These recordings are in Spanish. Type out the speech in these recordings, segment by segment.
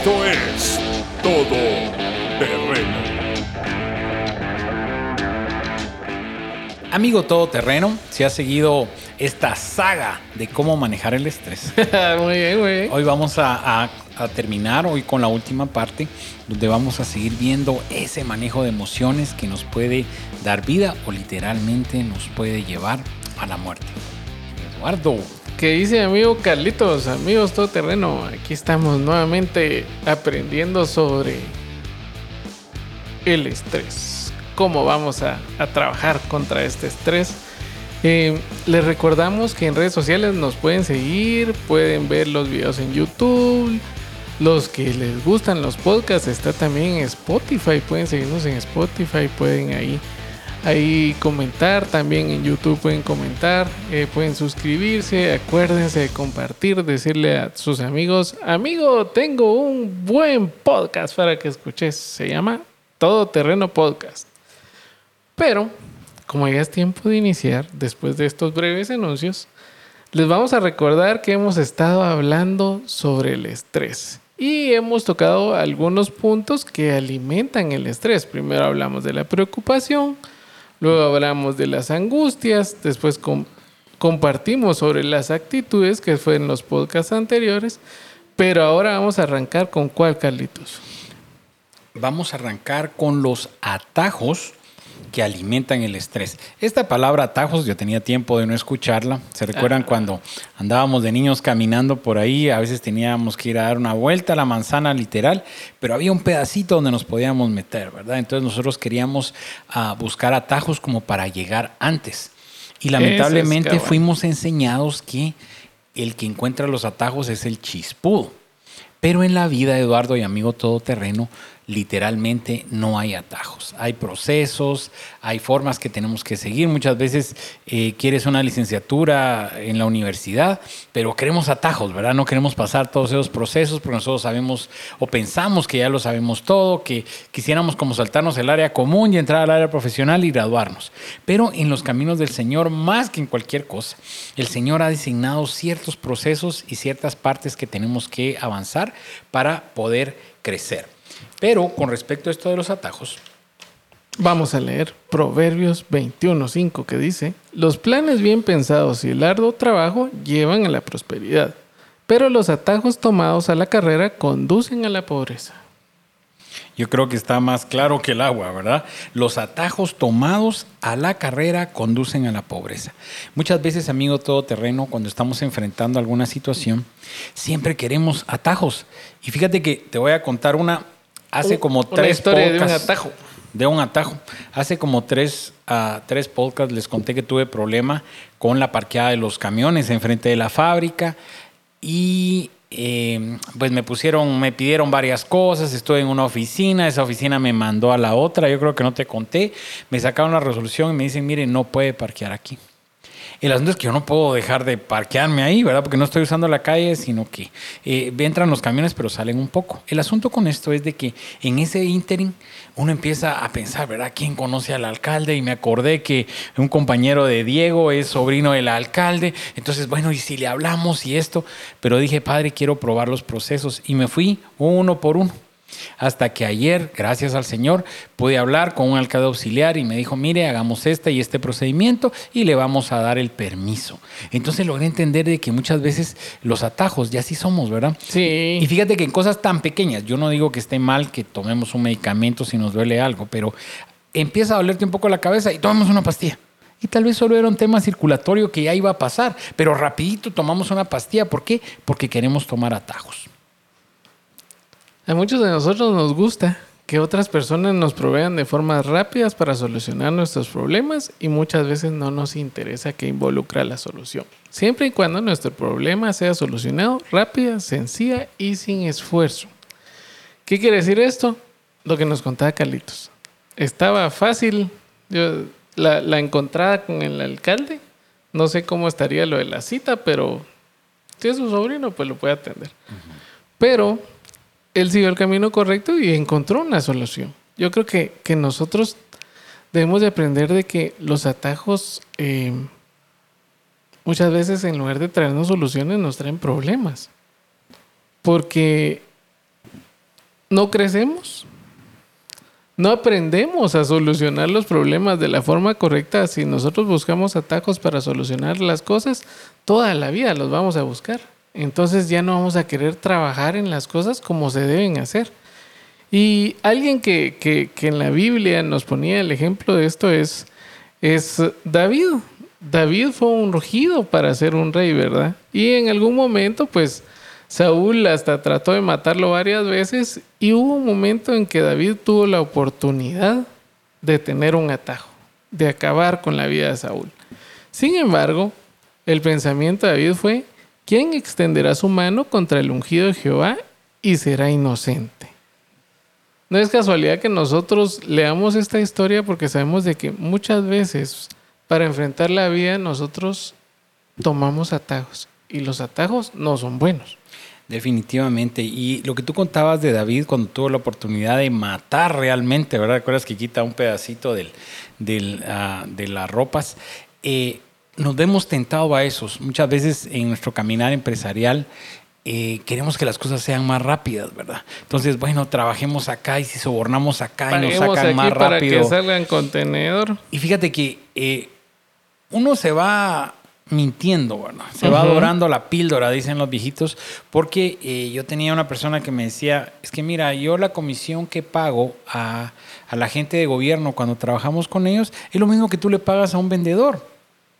Esto es Todo Terreno. Amigo todoterreno, si has seguido esta saga de cómo manejar el estrés, muy bien, muy bien. hoy vamos a, a- a terminar hoy con la última parte donde vamos a seguir viendo ese manejo de emociones que nos puede dar vida o literalmente nos puede llevar a la muerte. Eduardo, ¿Qué dice amigo Carlitos? Amigos todoterreno, aquí estamos nuevamente aprendiendo sobre el estrés. Cómo vamos a, a trabajar contra este estrés. Eh, les recordamos que en redes sociales nos pueden seguir, pueden ver los videos en YouTube. Los que les gustan los podcasts está también en Spotify. Pueden seguirnos en Spotify, pueden ahí ahí comentar, también en YouTube pueden comentar, eh, pueden suscribirse, acuérdense de compartir, decirle a sus amigos, amigo, tengo un buen podcast para que escuches, se llama Todo Terreno Podcast. Pero, como ya es tiempo de iniciar, después de estos breves anuncios, les vamos a recordar que hemos estado hablando sobre el estrés y hemos tocado algunos puntos que alimentan el estrés. Primero hablamos de la preocupación, luego hablamos de las angustias, después com- compartimos sobre las actitudes que fue en los podcasts anteriores, pero ahora vamos a arrancar con cuál, Carlitos. vamos a arrancar con los atajos que alimentan el estrés. Esta palabra atajos, yo tenía tiempo de no escucharla. ¿Se recuerdan cuando andábamos de niños caminando por ahí? A veces teníamos que ir a dar una vuelta a la manzana literal, pero había un pedacito donde nos podíamos meter, ¿verdad? Entonces nosotros queríamos ah, buscar atajos como para llegar antes. Y lamentablemente fuimos enseñados que el que encuentra los atajos es el chispudo. Pero en la vida, Eduardo y amigo todoterreno, literalmente no hay atajos. Hay procesos, hay formas que tenemos que seguir. Muchas veces eh, quieres una licenciatura en la universidad, pero queremos atajos, ¿verdad? No queremos pasar todos esos procesos porque nosotros sabemos o pensamos que ya lo sabemos todo, que quisiéramos como saltarnos el área común y entrar al área profesional y graduarnos. Pero en los caminos del Señor, más que en cualquier cosa, el Señor ha designado ciertos procesos y ciertas partes que tenemos que avanzar para poder crecer. Pero con respecto a esto de los atajos, Vamos a leer Proverbios 21.5 que dice, los planes bien pensados y el arduo trabajo llevan a la prosperidad, pero los atajos tomados a la carrera conducen a la pobreza. yo creo que está más claro que el agua, ¿verdad? Los atajos tomados a la carrera conducen a la pobreza. Muchas veces, amigo todoterreno, cuando estamos enfrentando alguna situación, siempre queremos atajos. Y fíjate que te voy a contar una, hace como Una tres historia de un podcasts- atajo. de un atajo. Hace como tres, ah, tres podcasts les conté que tuve problema con la parqueada de los camiones enfrente de la fábrica y eh, pues me pusieron, me pidieron varias cosas, estoy en una oficina, esa oficina me mandó a la otra, yo creo que no te conté, me sacaron la resolución y me dicen, mire, no puede parquear aquí. El asunto es que yo no puedo dejar de parquearme ahí, ¿verdad? Porque no estoy usando la calle, sino que eh, entran los camiones, pero salen un poco. El asunto con esto es de que en ese ínterin uno empieza a pensar, ¿verdad? ¿Quién conoce al alcalde? Y me acordé que un compañero de Diego es sobrino del alcalde. Entonces, bueno, ¿y si le hablamos y esto? Pero dije, padre, quiero probar los procesos. Y me fui uno por uno. Hasta que ayer, gracias al Señor, pude hablar con un alcalde auxiliar y me dijo, mire, hagamos este y este procedimiento y le vamos a dar el permiso. Entonces logré entender de que muchas veces los atajos, ya sí somos, ¿verdad? Sí. Y fíjate que en cosas tan pequeñas, yo no digo que esté mal que tomemos un medicamento si nos duele algo, pero empieza a dolerte un poco la cabeza y tomamos una pastilla. Y tal vez solo era un tema circulatorio que ya iba a pasar, pero rapidito tomamos una pastilla. ¿Por qué? Porque queremos tomar atajos. A muchos de nosotros nos gusta que otras personas nos provean de formas rápidas para solucionar nuestros problemas y muchas veces no nos interesa que involucra la solución. Siempre y cuando nuestro problema sea solucionado rápida, sencilla y sin esfuerzo. ¿Qué quiere decir esto? Lo que nos contaba Carlitos. Estaba fácil yo, la, la encontrada con el alcalde. No sé cómo estaría lo de la cita, pero si es su sobrino, pues lo puede atender. Pero él siguió el camino correcto y encontró una solución. Yo creo que, que nosotros debemos de aprender de que los atajos eh, muchas veces en lugar de traernos soluciones nos traen problemas. Porque no crecemos. No aprendemos a solucionar los problemas de la forma correcta. Si nosotros buscamos atajos para solucionar las cosas, toda la vida los vamos a buscar. Entonces ya no vamos a querer trabajar en las cosas como se deben hacer. Y alguien que, que, que en la Biblia nos ponía el ejemplo de esto es, es David. David fue ungido para ser un rey, ¿verdad? Y en algún momento, pues, Saúl hasta trató de matarlo varias veces y hubo un momento en que David tuvo la oportunidad de tener un atajo, de acabar con la vida de Saúl. Sin embargo, el pensamiento de David fue, ¿quién extenderá su mano contra el ungido de Jehová y será inocente? No es casualidad que nosotros leamos esta historia porque sabemos de que muchas veces para enfrentar la vida nosotros tomamos atajos y los atajos no son buenos. Definitivamente. Y lo que tú contabas de David cuando tuvo la oportunidad de matar realmente, ¿verdad? ¿Recuerdas que quita un pedacito uh, de las ropas? Eh, nos vemos tentado a esos. Muchas veces en nuestro caminar empresarial eh, queremos que las cosas sean más rápidas, ¿verdad? Entonces, bueno, trabajemos acá y si sobornamos acá y nos sacan más rápido. Para que salga en contenedor. Y fíjate que eh, uno se va mintiendo, ¿verdad? Se uh -huh. va adorando la píldora, dicen los viejitos, porque eh, yo tenía una persona que me decía, es que mira, yo la comisión que pago a, a, la gente de gobierno cuando trabajamos con ellos es lo mismo que tú le pagas a un vendedor.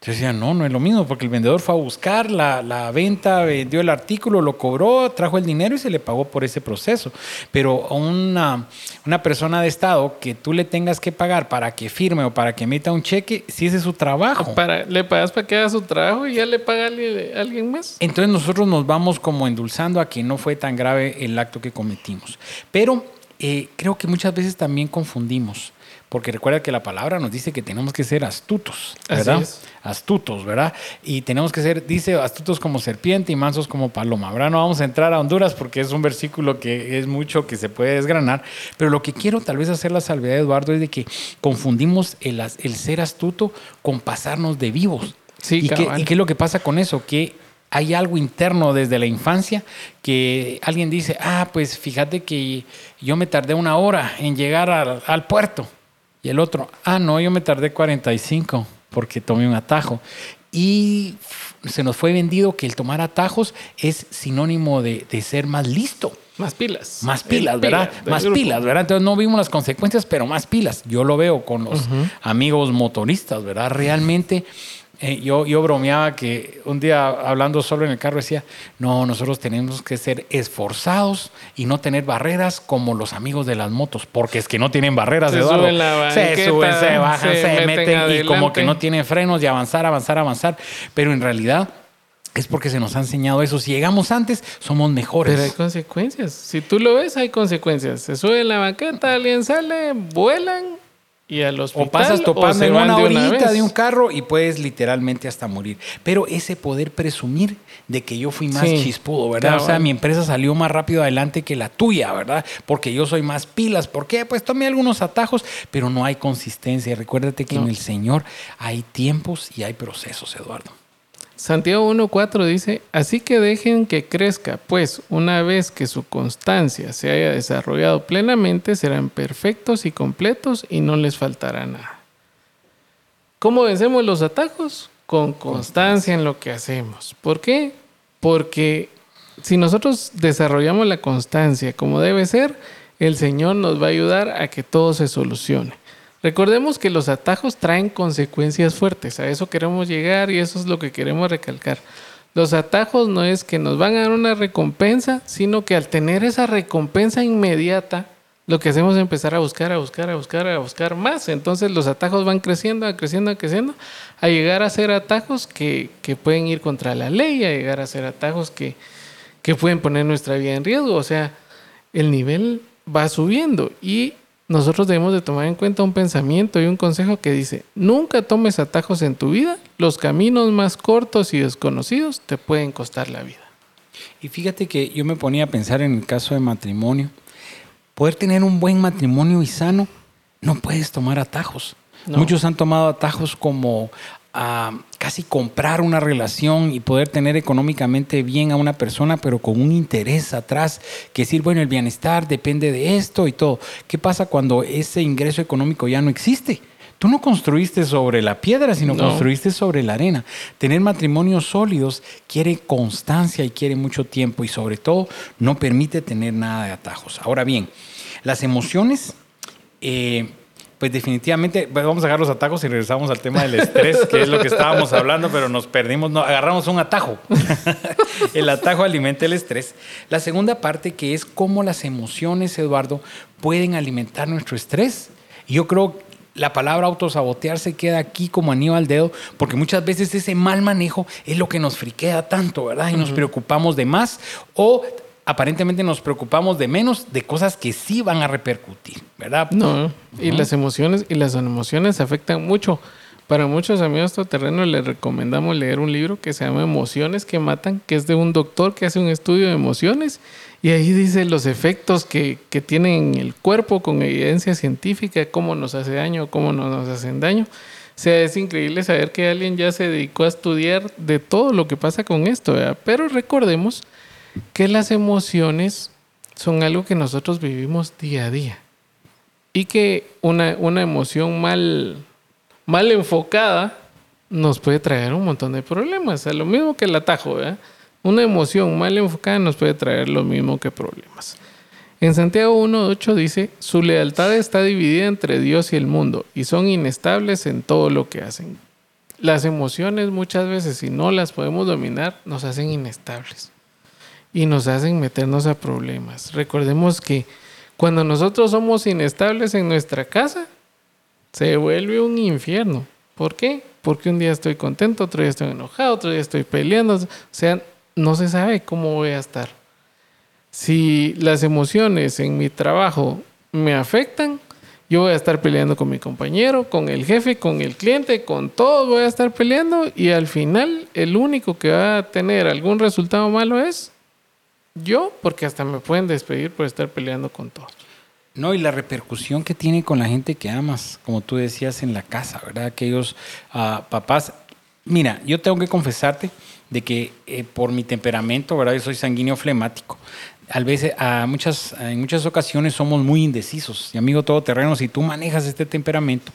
Yo decía, no, no es lo mismo, porque el vendedor fue a buscar la, la, venta, vendió el artículo, lo cobró, trajo el dinero y se le pagó por ese proceso. Pero a una, una persona de Estado que tú le tengas que pagar para que firme o para que emita un cheque, si ese es su trabajo. Para, le pagas para que haga su trabajo y ya le paga a alguien más. Entonces nosotros nos vamos como endulzando a que no fue tan grave el acto que cometimos. Pero eh, creo que muchas veces también confundimos. Porque recuerda que la palabra nos dice que tenemos que ser astutos, ¿verdad? Astutos, ¿verdad? Y tenemos que ser, dice, astutos como serpiente y mansos como paloma, ¿verdad? No vamos a entrar a Honduras porque es un versículo que es mucho que se puede desgranar, pero lo que quiero tal vez hacer la salvedad, Eduardo, es de que confundimos el, el ser astuto con pasarnos de vivos. Sí, ¿Y qué, ¿Y qué es lo que pasa con eso? Que hay algo interno desde la infancia que alguien dice, ah, pues fíjate que yo me tardé una hora en llegar al, al puerto. Y el otro, ah, no, yo me tardé 45 porque tomé un atajo. Y se nos fue vendido que el tomar atajos es sinónimo de, de ser más listo. Más pilas. Más pilas, el ¿verdad? Pila más pilas, ¿verdad? Entonces no vimos las consecuencias, pero más pilas. Yo lo veo con los uh -huh. amigos motoristas, ¿verdad? Realmente eh, yo, yo bromeaba que un día hablando solo en el carro decía, no, nosotros tenemos que ser esforzados y no tener barreras como los amigos de las motos, porque es que no tienen barreras, se Eduardo. Suben la se suben, se bajan, se, se meten, y como que no tienen frenos y avanzar, avanzar, avanzar. Pero en realidad es porque se nos ha enseñado eso. Si llegamos antes, somos mejores. Pero hay consecuencias. Si tú lo ves, hay consecuencias. Se sube en la banqueta, alguien sale, vuelan y a los o pasas topando en una orillita de, de, un carro y puedes literalmente hasta morir. Pero ese poder presumir de que yo fui más sí, chispudo, ¿verdad? Claro. O sea, mi empresa salió más rápido adelante que la tuya, ¿verdad? Porque yo soy más pilas. ¿Por qué? Pues tomé algunos atajos, pero no hay consistencia. Recuérdate que no. en el Señor hay tiempos y hay procesos, Eduardo. Santiago 1.4 dice, así que dejen que crezca, pues una vez que su constancia se haya desarrollado plenamente, serán perfectos y completos y no les faltará nada. ¿Cómo vencemos los atajos? Con constancia en lo que hacemos. ¿Por qué? Porque si nosotros desarrollamos la constancia como debe ser, el Señor nos va a ayudar a que todo se solucione. Recordemos que los atajos traen consecuencias fuertes, a eso queremos llegar y eso es lo que queremos recalcar. Los atajos no es que nos van a dar una recompensa, sino que al tener esa recompensa inmediata, lo que hacemos es empezar a buscar, a buscar, a buscar, a buscar más. Entonces los atajos van creciendo, creciendo, creciendo, a llegar a ser atajos que, que pueden ir contra la ley, a llegar a ser atajos que, que pueden poner nuestra vida en riesgo. O sea, el nivel va subiendo y nosotros debemos de tomar en cuenta un pensamiento y un consejo que dice, nunca tomes atajos en tu vida, los caminos más cortos y desconocidos te pueden costar la vida. Y fíjate que yo me ponía a pensar en el caso de matrimonio, poder tener un buen matrimonio y sano, no puedes tomar atajos. No. Muchos han tomado atajos como a casi comprar una relación y poder tener económicamente bien a una persona, pero con un interés atrás, que decir, bueno, el bienestar depende de esto y todo. ¿Qué pasa cuando ese ingreso económico ya no existe? Tú no construiste sobre la piedra, sino No. construiste sobre la arena. Tener matrimonios sólidos quiere constancia y quiere mucho tiempo y sobre todo no permite tener nada de atajos. Ahora bien, las emociones, eh, pues definitivamente, pues vamos a dejar los atajos y regresamos al tema del estrés, que es lo que estábamos hablando, pero nos perdimos, no, agarramos un atajo. el atajo alimenta el estrés. La segunda parte que es cómo las emociones, Eduardo, pueden alimentar nuestro estrés. Yo creo la palabra autosabotear se queda aquí como anillo al dedo, porque muchas veces ese mal manejo es lo que nos friquea tanto, ¿verdad? Y nos preocupamos de más o aparentemente nos preocupamos de menos de cosas que sí van a repercutir, ¿verdad? No, y las emociones y las emociones afectan mucho. Para muchos amigos todoterrenos les recomendamos leer un libro que se llama Emociones que matan, que es de un doctor que hace un estudio de emociones y ahí dice los efectos que, que tienen en el cuerpo con evidencia científica, cómo nos hace daño, cómo no nos hacen daño. O sea, es increíble saber que alguien ya se dedicó a estudiar de todo lo que pasa con esto, ¿verdad? Pero recordemos que las emociones son algo que nosotros vivimos día a día y que una, una emoción mal, mal enfocada nos puede traer un montón de problemas. O lo mismo que el atajo, ¿verdad? Una emoción mal enfocada nos puede traer lo mismo que problemas. En Santiago 1.8 dice, su lealtad está dividida entre Dios y el mundo y son inestables en todo lo que hacen. Las emociones muchas veces, si no las podemos dominar, nos hacen inestables y nos hacen meternos a problemas. Recordemos que cuando nosotros somos inestables en nuestra casa, se vuelve un infierno. ¿Por qué? Porque un día estoy contento, otro día estoy enojado, otro día estoy peleando. O sea, no se sabe cómo voy a estar. Si las emociones en mi trabajo me afectan, yo voy a estar peleando con mi compañero, con el jefe, con el cliente, con todos voy a estar peleando y al final el único que va a tener algún resultado malo es yo, porque hasta me pueden despedir por estar peleando con todos. No, y la repercusión que tiene con la gente que amas, como tú decías en la casa, ¿verdad? Aquellos ah, papás. Mira, yo tengo que confesarte de que eh, por mi temperamento, ¿verdad? Yo soy sanguíneo flemático. A veces, a muchas, en muchas ocasiones somos muy indecisos. Y amigo todoterreno, si tú manejas este temperamento,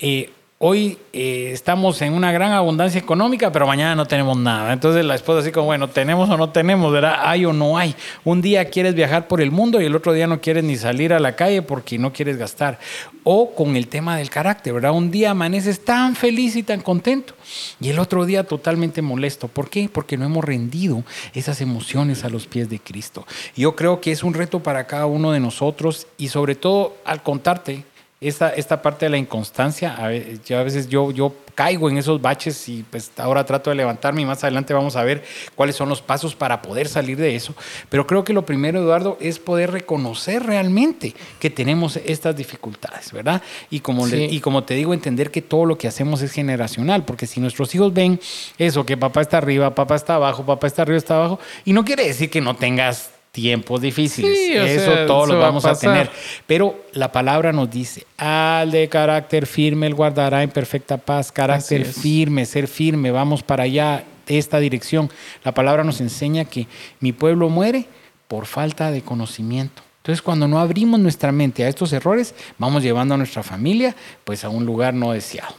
eh, hoy eh, estamos en una gran abundancia económica, pero mañana no tenemos nada. Entonces la esposa así como, bueno, tenemos o no tenemos, ¿verdad? Hay o no hay. Un día quieres viajar por el mundo y el otro día no quieres ni salir a la calle porque no quieres gastar. O con el tema del carácter, ¿verdad? Un día amaneces tan feliz y tan contento y el otro día totalmente molesto. ¿Por qué? Porque no hemos rendido esas emociones a los pies de Cristo. Yo creo que es un reto para cada uno de nosotros y sobre todo al contarte esta, esta parte de la inconstancia, a veces, yo, a veces yo, yo caigo en esos baches y pues ahora trato de levantarme y más adelante vamos a ver cuáles son los pasos para poder salir de eso. Pero creo que lo primero, Eduardo, es poder reconocer realmente que tenemos estas dificultades, ¿verdad? Y como, le- y como te digo, entender que todo lo que hacemos es generacional, porque si nuestros hijos ven eso, que papá está arriba, papá está abajo, papá está arriba, está abajo, y no quiere decir que no tengas tiempos difíciles, Sí, eso sea, todos eso va a vamos a tener. Pero la palabra nos dice, al de carácter firme, él guardará en perfecta paz, carácter firme, ser firme, vamos para allá, esta dirección. La palabra nos enseña que mi pueblo muere por falta de conocimiento. Entonces, cuando no abrimos nuestra mente a estos errores, vamos llevando a nuestra familia pues a un lugar no deseado.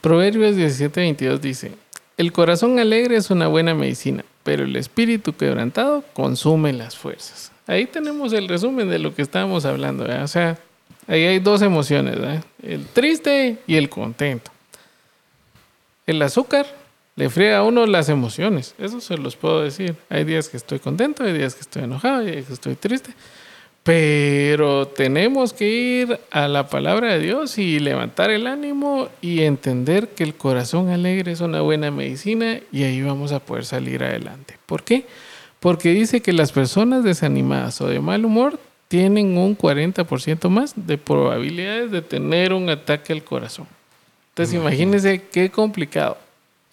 Proverbios 17:22 dice, el corazón alegre es una buena medicina, pero el espíritu quebrantado consume las fuerzas. Ahí tenemos el resumen de lo que estábamos hablando. ¿verdad? O sea, ahí hay dos emociones, ¿verdad? el triste y el contento. El azúcar le friega a uno las emociones, eso se los puedo decir. Hay días que estoy contento, hay días que estoy enojado, hay días que estoy triste. Pero tenemos que ir a la palabra de Dios y levantar el ánimo y entender que el corazón alegre es una buena medicina y ahí vamos a poder salir adelante. ¿Por qué? Porque dice que las personas desanimadas o de mal humor tienen un 40% más de probabilidades de tener un ataque al corazón. Entonces imagínense qué complicado.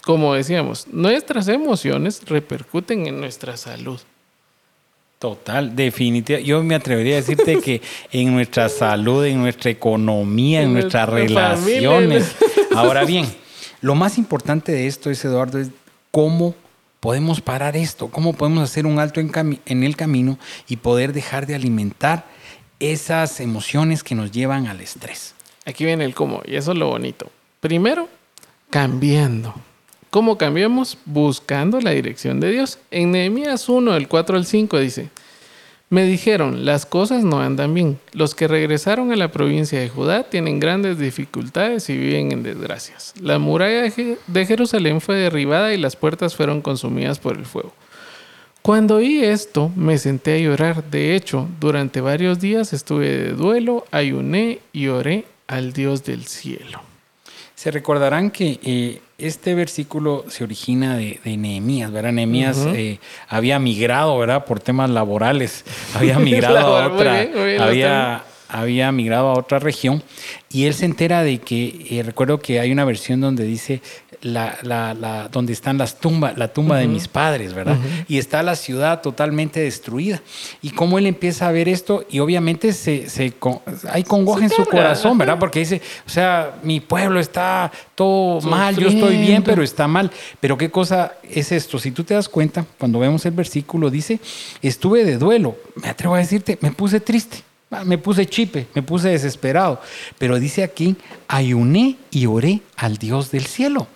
Como decíamos, nuestras emociones repercuten en nuestra salud. Total, definitiva. Yo me atrevería a decirte que en nuestra salud, en nuestra economía, en En nuestras nuestra relaciones. Ahora bien, Lo más importante de esto es, Eduardo, es cómo podemos parar esto, cómo podemos hacer un alto en, en el camino y poder dejar de alimentar esas emociones que nos llevan al estrés. Aquí viene el cómo, y eso es lo bonito. Primero, cambiando. ¿Cómo cambiamos? Buscando la dirección de Dios. En Nehemías 1, del 4 al 5 dice, me dijeron, las cosas no andan bien. Los que regresaron a la provincia de Judá tienen grandes dificultades y viven en desgracias. La muralla de Je- de Jerusalén fue derribada y las puertas fueron consumidas por el fuego. Cuando oí esto, me senté a llorar. De hecho, durante varios días estuve de duelo, ayuné y oré al Dios del cielo. Se recordarán que eh, este versículo se origina de, de Nehemías, ¿verdad? Nehemías eh, había migrado, ¿verdad? Por temas laborales, había migrado a muy otra, bien, muy bien, lo había, había migrado a otra región y él se entera de que, eh, recuerdo que hay una versión donde dice la, la, la- donde están las tumbas, la tumba de mis padres, ¿verdad? Y está la ciudad totalmente destruida. Y cómo él empieza a ver esto y obviamente se, se hay congoja en su corazón, ¿verdad? Porque dice, o sea, mi pueblo está todo mal, yo estoy bien, pero está mal. Pero qué cosa es esto? Si tú te das cuenta, cuando vemos el versículo, dice, estuve de duelo, me atrevo a decirte, me puse triste. Ah, Me puse chipe, me puse desesperado. Pero dice aquí, ayuné y oré al Dios del cielo.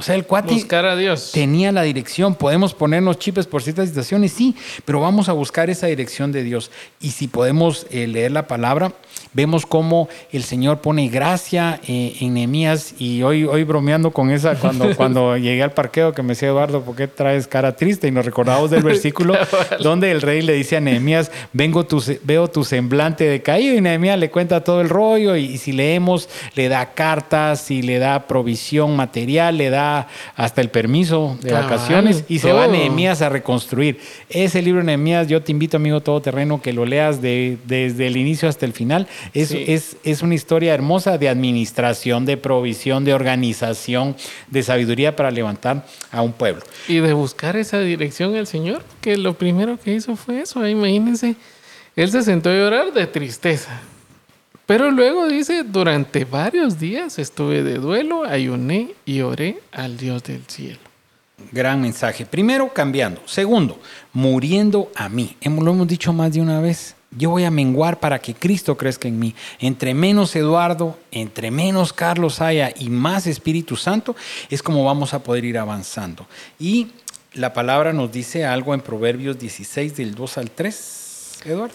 O sea, el cuate Buscar a Dios. tenía la dirección. Podemos ponernos chipes por ciertas situaciones, sí, pero vamos a buscar esa dirección de Dios. Y si podemos eh, leer la palabra, vemos cómo el Señor pone gracia eh, en Nehemías. Y hoy, hoy bromeando con esa, cuando, cuando llegué al parqueo, que me decía Eduardo, ¿por qué traes cara triste? Y nos recordamos del versículo donde el rey le dice a Nehemías, Vengo tu, veo tu semblante decaído. Y Nehemías le cuenta todo el rollo. Y, y si leemos, le da cartas, y le da provisión material, le da hasta el permiso de Cabal, vacaciones y se va. Nehemías a reconstruir. Ese libro Nehemías, yo te invito, amigo todoterreno, que lo leas de- desde el inicio hasta el final. Es, Sí. es, es una historia hermosa de administración, de provisión, de organización, de sabiduría para levantar a un pueblo. Y de buscar esa dirección al Señor, que lo primero que hizo fue eso. Imagínense, él se sentó a llorar de tristeza. Pero luego dice, durante varios días estuve de duelo, ayuné y oré al Dios del cielo. Gran mensaje. Primero, cambiando. Segundo, muriendo a mí. Lo hemos dicho más de una vez. Yo voy a menguar para que Cristo crezca en mí. Entre menos Eduardo, entre menos Carlos haya y más Espíritu Santo, es como vamos a poder ir avanzando. Y la palabra nos dice algo en Proverbios 16, del 2 al 3. Eduardo.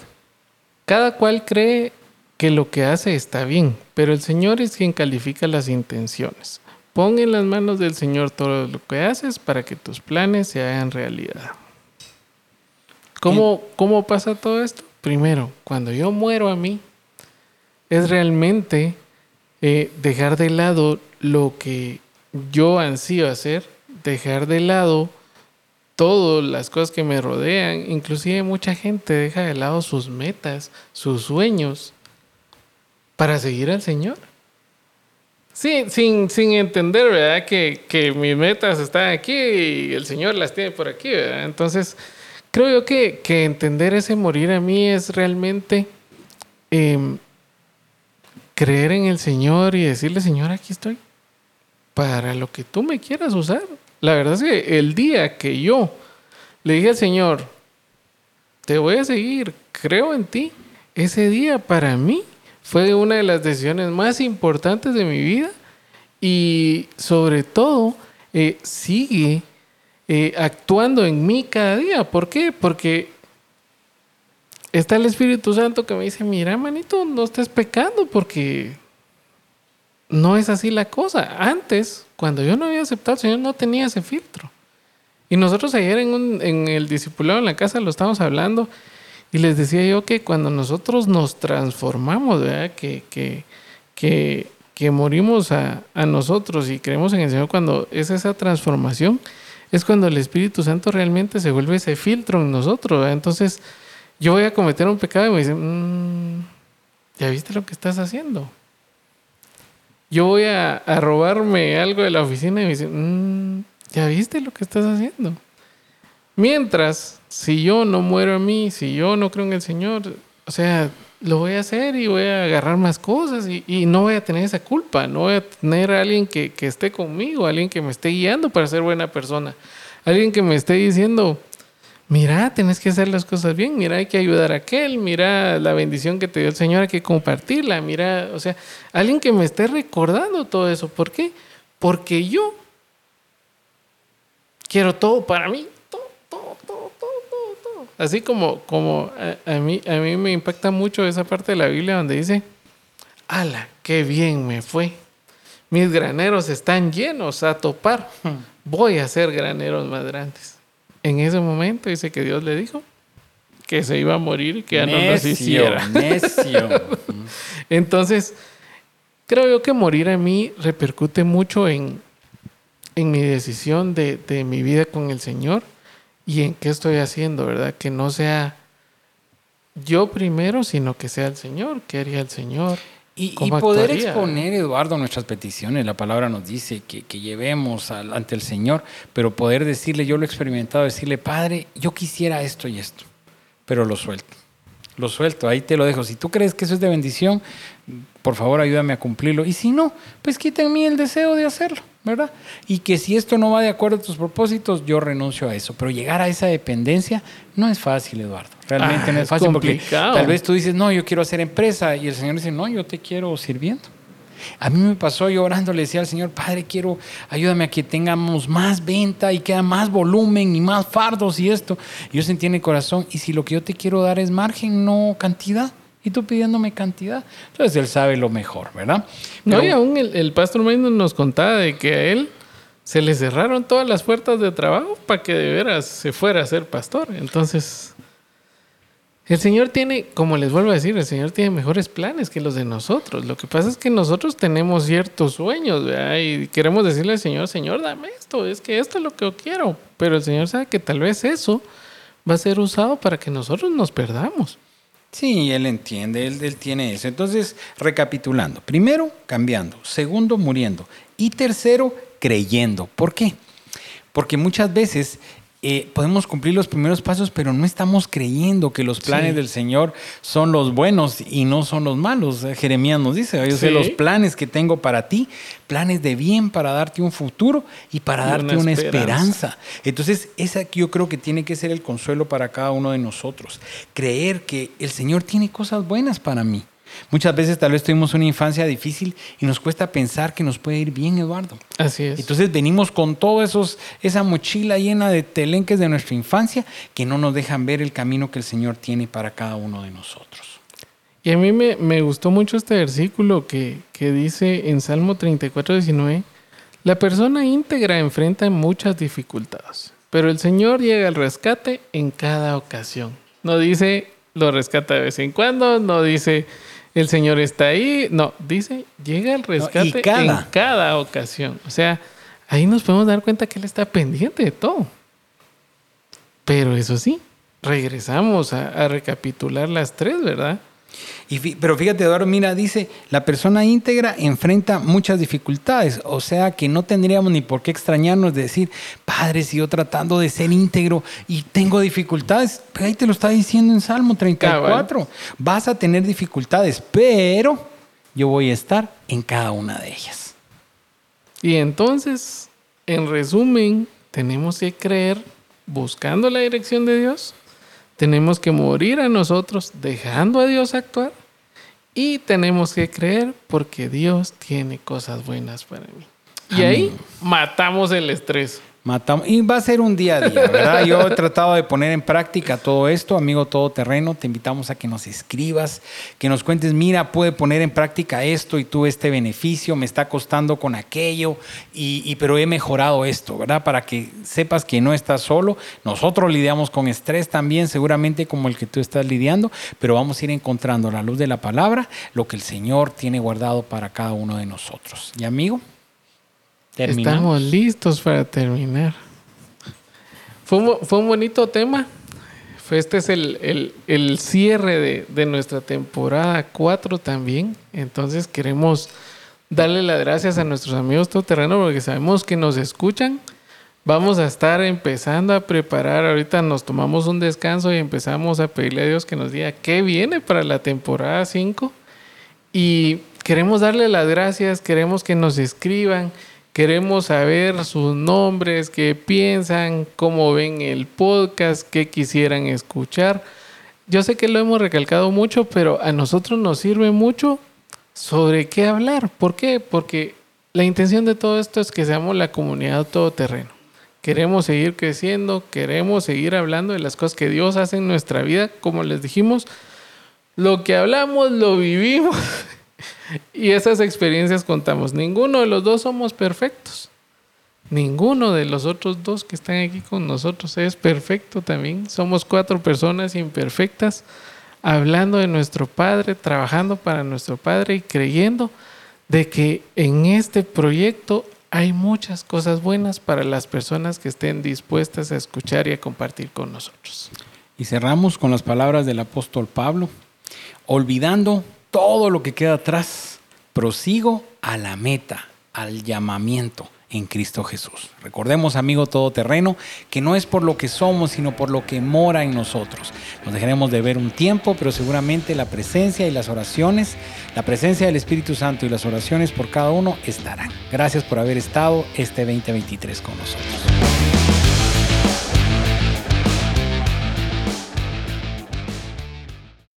Cada cual cree que lo que hace está bien, pero el Señor es quien califica las intenciones. Pon en las manos del Señor todo lo que haces para que tus planes se hagan realidad. ¿Cómo, ¿Cómo pasa todo esto? Primero, cuando yo muero a mí, es realmente eh, dejar de lado lo que yo ansío hacer, dejar de lado todas las cosas que me rodean, inclusive mucha gente deja de lado sus metas, sus sueños, para seguir al Señor. Sí, sin, sin entender, ¿verdad? Que, que mis metas están aquí y el Señor las tiene por aquí, ¿verdad? Entonces, creo yo que, que entender ese morir a mí es realmente em, creer en el Señor y decirle, Señor, aquí estoy, para lo que tú me quieras usar. La verdad es que el día que yo le dije al Señor, te voy a seguir, creo en ti, ese día para mí fue una de las decisiones más importantes de mi vida y sobre todo eh, sigue eh, actuando en mí cada día. ¿Por qué? Porque está el Espíritu Santo que me dice, mira, manito, no estés pecando porque no es así la cosa. Antes, cuando yo no había aceptado al Señor, no tenía ese filtro. Y nosotros ayer en, en el discipulado en la casa lo estábamos hablando y les decía yo que cuando nosotros nos transformamos, ¿verdad? Que, que, que, que morimos a, nosotros y creemos en el Señor, cuando es esa transformación, es cuando el Espíritu Santo realmente se vuelve ese filtro en nosotros. Entonces, yo voy a cometer un pecado y me dicen, "Mm, ¿ya viste lo que estás haciendo? Yo voy a, robarme algo de la oficina y me dicen, "Mm, ¿ya viste lo que estás haciendo? Mientras, si yo no muero a mí, si yo no creo en el Señor, o sea, lo voy a hacer y voy a agarrar más cosas y, no voy a tener esa culpa, no voy a tener a alguien que, que esté conmigo, alguien que me esté guiando para ser buena persona, alguien que me esté diciendo, mira, tenés que hacer las cosas bien, mira, hay que ayudar a aquel, mira la bendición que te dio el Señor, hay que compartirla, mira, o sea, alguien que me esté recordando todo eso. ¿Por qué? Porque yo quiero todo para mí, todo, todo, todo, todo, todo, todo. Así como, como a, a mí, a mí me impacta mucho esa parte de la Biblia donde dice, ala, qué bien me fue. Mis graneros están llenos a topar. Voy a hacer graneros más grandes. En ese momento dice que Dios le dijo que se iba a morir y que ya no nos hiciera. necio. Entonces, creo yo que morir a mí repercute mucho en, en mi decisión de, de mi vida con el Señor y en qué estoy haciendo, ¿verdad? Que no sea yo primero, sino que sea el Señor. ¿Qué haría el Señor? Y, y ¿Cómo poder actuaría? exponer, Eduardo, nuestras peticiones. La palabra nos dice que, que llevemos al- ante el Señor, pero poder decirle, yo lo he experimentado, decirle, Padre, yo quisiera esto y esto, pero lo suelto. Lo suelto, ahí te lo dejo. Si tú crees que eso es de bendición, por favor ayúdame a cumplirlo. Y si no, pues quita en mí el deseo de hacerlo, ¿verdad? Y que si esto no va de acuerdo a tus propósitos, yo renuncio a eso. Pero llegar a esa dependencia no es fácil, Eduardo. Realmente Ah, no es fácil porque complicado. tal vez tú dices, no, yo quiero hacer empresa. Y el Señor dice, no, yo te quiero sirviendo. A mí me pasó yo orando, le decía al Señor, Padre, quiero, ayúdame a que tengamos más venta y que haya más volumen y más fardos y esto. Y yo sentí en el corazón, y si lo que yo te quiero dar es margen, no cantidad. Y tú pidiéndome cantidad. Entonces Él sabe lo mejor, ¿verdad? No, y aún el, el pastor Maynard nos contaba de que a él se le cerraron todas las puertas de trabajo para que de veras se fuera a ser pastor. Entonces, el Señor tiene, como les vuelvo a decir, el Señor tiene mejores planes que los de nosotros. Lo que pasa es que nosotros tenemos ciertos sueños, ¿verdad? Y queremos decirle al Señor, Señor, dame esto, es que esto es lo que yo quiero. Pero el Señor sabe que tal vez eso va a ser usado para que nosotros nos perdamos. Sí, él entiende, él, tiene eso. Entonces, recapitulando, primero, cambiando, segundo, muriendo y tercero, creyendo. ¿Por qué? Porque muchas veces eh, podemos cumplir los primeros pasos, pero no estamos creyendo que los planes Sí. del Señor son los buenos y no son los malos. Eh, Jeremías nos dice, yo sé Sí. los planes que tengo para ti, planes de bien para darte un futuro y para Y darte una esperanza. esperanza. Entonces, esa yo creo que tiene que ser el consuelo para cada uno de nosotros. Creer que el Señor tiene cosas buenas para mí. Muchas veces tal vez tuvimos una infancia difícil y nos cuesta pensar que nos puede ir bien, Eduardo. Así es. Entonces venimos con esos, esa mochila llena de telenques de nuestra infancia que no nos dejan ver el camino que el Señor tiene para cada uno de nosotros. Y a mí me, me gustó mucho este versículo que, que dice en Salmo 34, 19, la persona íntegra enfrenta muchas dificultades, pero el Señor llega al rescate en cada ocasión. No dice lo rescata de vez en cuando, no dice el Señor está ahí, no, dice llega al rescate cada. en cada ocasión. O sea, ahí nos podemos dar cuenta que Él está pendiente de todo. Pero eso sí, regresamos a, a recapitular las tres, ¿verdad? Y fí- pero fíjate, Eduardo, mira, dice, la persona íntegra enfrenta muchas dificultades, o sea que no tendríamos ni por qué extrañarnos de decir, Padre, si yo tratando de ser íntegro y tengo dificultades, pero ahí te lo está diciendo en Salmo 34, vas a tener dificultades, pero yo voy a estar en cada una de ellas. Y entonces, en resumen, tenemos que creer buscando la dirección de Dios, tenemos que morir a nosotros dejando a Dios actuar y tenemos que creer porque Dios tiene cosas buenas para mí. Y ahí matamos el estrés. Matamos. Y va a ser un día a día, ¿verdad? Yo he tratado de poner en práctica todo esto, amigo todoterreno. Te invitamos a que nos escribas, que nos cuentes, mira, pude poner en práctica esto y tuve este beneficio, me está costando con aquello, y, y- pero he mejorado esto, ¿verdad? Para que sepas que no estás solo. Nosotros lidiamos con estrés también, seguramente como el que tú estás lidiando, pero vamos a ir encontrando a la luz de la palabra lo que el Señor tiene guardado para cada uno de nosotros. ¿Y amigo? Terminamos. Estamos listos para terminar. Fue un, fue un bonito tema. Este es el, el- el cierre de, de nuestra temporada 4 también. Entonces queremos darle las gracias a nuestros amigos todoterrenos porque sabemos que nos escuchan, Vamos a estar empezando a preparar. Ahorita nos tomamos un descanso y empezamos a pedirle a Dios que nos diga qué viene para la temporada 5. Y queremos darle las gracias, queremos que nos escriban, queremos saber sus nombres, qué piensan, cómo ven el podcast, qué quisieran escuchar. Yo sé que lo hemos recalcado mucho, pero a nosotros nos sirve mucho sobre qué hablar. ¿Por qué? Porque la intención de todo esto es que seamos la comunidad todoterreno. Queremos seguir creciendo, queremos seguir hablando de las cosas que Dios hace en nuestra vida. Como les dijimos, lo que hablamos lo vivimos y esas experiencias contamos. Ninguno de los dos somos perfectos. Ninguno de los otros dos que están aquí con nosotros es perfecto también. Somos cuatro personas imperfectas hablando de nuestro Padre, trabajando para nuestro Padre y creyendo de que en este proyecto hay muchas cosas buenas para las personas que estén dispuestas a escuchar y a compartir con nosotros. Y cerramos con las palabras del apóstol Pablo, olvidando todo lo que queda atrás, prosigo a la meta, al llamamiento en Cristo Jesús. Recordemos, amigo todoterreno, que no es por lo que somos, sino por lo que mora en nosotros. Nos dejaremos de ver un tiempo, pero seguramente la presencia y las oraciones, la presencia del Espíritu Santo y las oraciones por cada uno estarán. Gracias por haber estado este 2023 con nosotros.